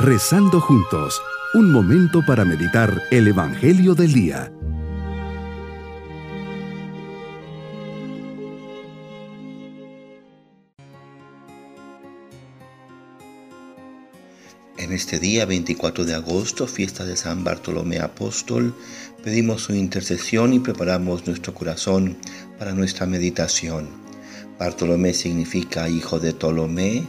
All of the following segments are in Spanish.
Rezando juntos, un momento para meditar el Evangelio del Día. En este día 24 de agosto, fiesta de San Bartolomé Apóstol, pedimos su intercesión y preparamos nuestro corazón para nuestra meditación. Bartolomé significa hijo de Ptolomé,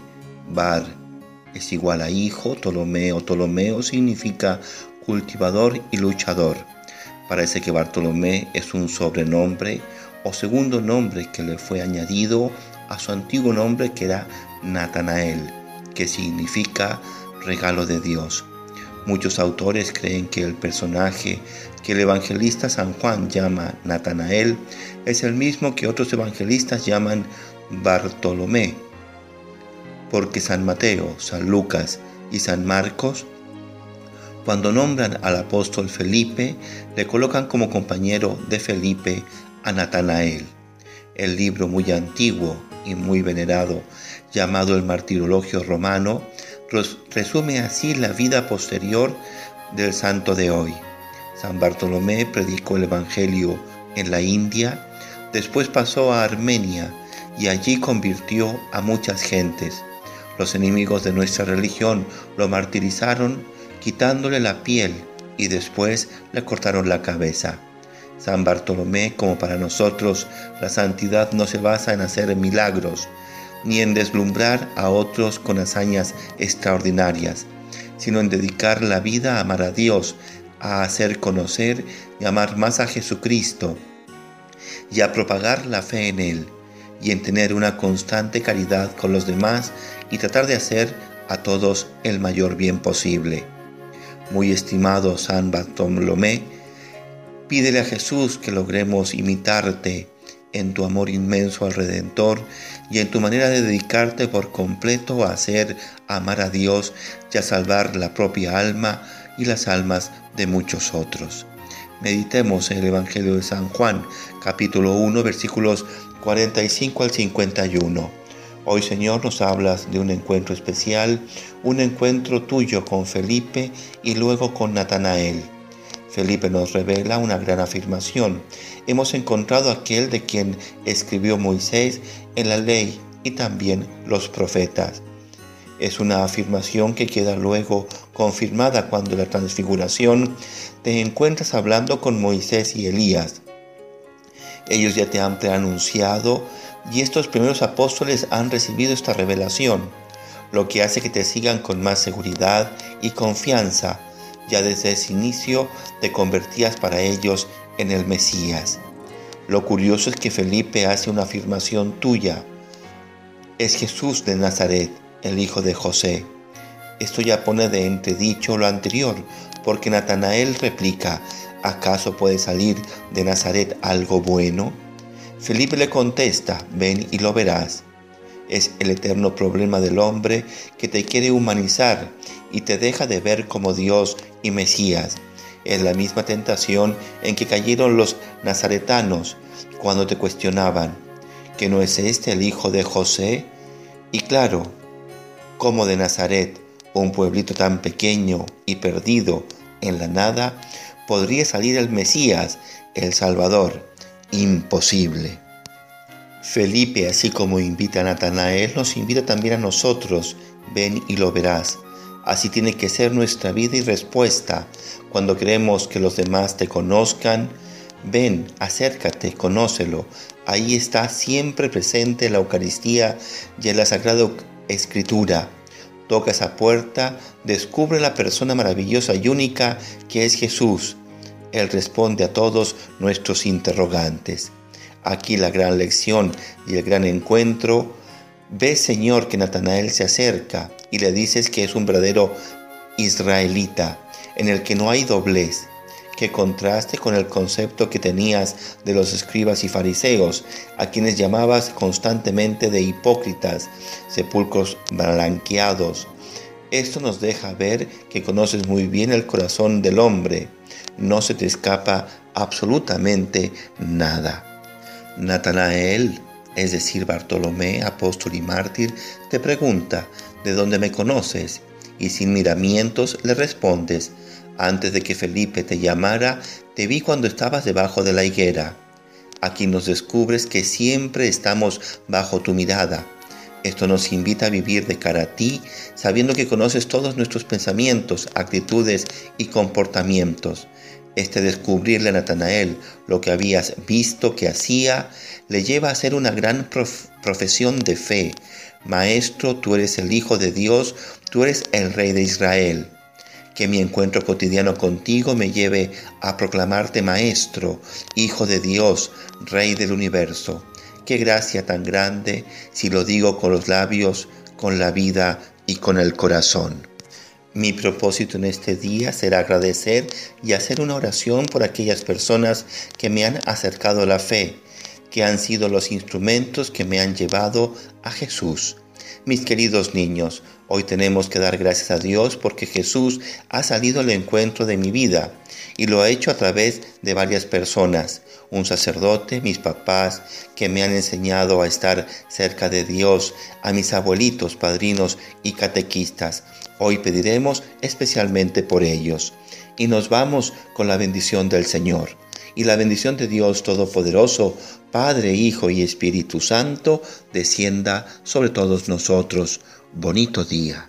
Bar es igual a hijo, Ptolomeo, Ptolomeo significa cultivador y luchador. Parece que Bartolomé es un sobrenombre o segundo nombre que le fue añadido a su antiguo nombre que era Natanael, que significa regalo de Dios. Muchos autores creen que el personaje que el evangelista San Juan llama Natanael es el mismo que otros evangelistas llaman Bartolomé porque San Mateo, San Lucas y San Marcos, cuando nombran al apóstol Felipe, le colocan como compañero de Felipe a Natanael. El libro muy antiguo y muy venerado, llamado el Martirologio Romano, resume así la vida posterior del santo de hoy. San Bartolomé predicó el Evangelio en la India, después pasó a Armenia y allí convirtió a muchas gentes. Los enemigos de nuestra religión lo martirizaron quitándole la piel y después le cortaron la cabeza. San Bartolomé, como para nosotros, la santidad no se basa en hacer milagros, ni en deslumbrar a otros con hazañas extraordinarias, sino en dedicar la vida a amar a Dios, a hacer conocer y amar más a Jesucristo, y a propagar la fe en Él, y en tener una constante caridad con los demás y tratar de hacer a todos el mayor bien posible. Muy estimado San Bartolomé, pídele a Jesús que logremos imitarte en tu amor inmenso al Redentor y en tu manera de dedicarte por completo a hacer amar a Dios y a salvar la propia alma y las almas de muchos otros. Meditemos en el Evangelio de San Juan, capítulo 1, versículos 45 al 51. Hoy Señor nos hablas de un encuentro especial, un encuentro tuyo con Felipe y luego con Natanael. Felipe nos revela una gran afirmación. Hemos encontrado aquel de quien escribió Moisés en la ley y también los profetas. Es una afirmación que queda luego confirmada cuando la transfiguración te encuentras hablando con Moisés y Elías. Ellos ya te han preanunciado y estos primeros apóstoles han recibido esta revelación, lo que hace que te sigan con más seguridad y confianza. Ya desde ese inicio te convertías para ellos en el Mesías. Lo curioso es que Felipe hace una afirmación tuya. Es Jesús de Nazaret, el hijo de José. Esto ya pone de entredicho lo anterior, porque Natanael replica, ¿acaso puede salir de Nazaret algo bueno? Felipe le contesta, ven y lo verás. Es el eterno problema del hombre que te quiere humanizar y te deja de ver como Dios y Mesías. Es la misma tentación en que cayeron los nazaretanos cuando te cuestionaban, ¿que no es este el hijo de José? Y claro, como de Nazaret, un pueblito tan pequeño y perdido en la nada, podría salir el Mesías, el Salvador imposible. Felipe, así como invita a Natanael, nos invita también a nosotros, ven y lo verás. Así tiene que ser nuestra vida y respuesta. Cuando queremos que los demás te conozcan, ven, acércate, conócelo. Ahí está siempre presente la Eucaristía y la Sagrada Escritura. Toca esa puerta, descubre la persona maravillosa y única que es Jesús él responde a todos nuestros interrogantes. Aquí la gran lección y el gran encuentro. Ve, Señor, que Natanael se acerca y le dices que es un verdadero israelita, en el que no hay doblez, que contraste con el concepto que tenías de los escribas y fariseos, a quienes llamabas constantemente de hipócritas, sepulcros blanqueados. Esto nos deja ver que conoces muy bien el corazón del hombre no se te escapa absolutamente nada. Natanael, es decir, Bartolomé, apóstol y mártir, te pregunta, ¿de dónde me conoces? y sin miramientos le respondes, antes de que Felipe te llamara, te vi cuando estabas debajo de la higuera. Aquí nos descubres que siempre estamos bajo tu mirada. Esto nos invita a vivir de cara a ti, sabiendo que conoces todos nuestros pensamientos, actitudes y comportamientos. Este descubrirle a Natanael lo que habías visto que hacía le lleva a hacer una gran profesión de fe. Maestro, tú eres el Hijo de Dios, tú eres el Rey de Israel. Que mi encuentro cotidiano contigo me lleve a proclamarte Maestro, Hijo de Dios, Rey del universo. Qué gracia tan grande si lo digo con los labios, con la vida y con el corazón. Mi propósito en este día será agradecer y hacer una oración por aquellas personas que me han acercado a la fe, que han sido los instrumentos que me han llevado a Jesús. Mis queridos niños, hoy tenemos que dar gracias a Dios porque Jesús ha salido al encuentro de mi vida y lo ha hecho a través de varias personas. Un sacerdote, mis papás, que me han enseñado a estar cerca de Dios, a mis abuelitos, padrinos y catequistas. Hoy pediremos especialmente por ellos. Y nos vamos con la bendición del Señor. Y la bendición de Dios Todopoderoso, Padre, Hijo y Espíritu Santo, descienda sobre todos nosotros. Bonito día.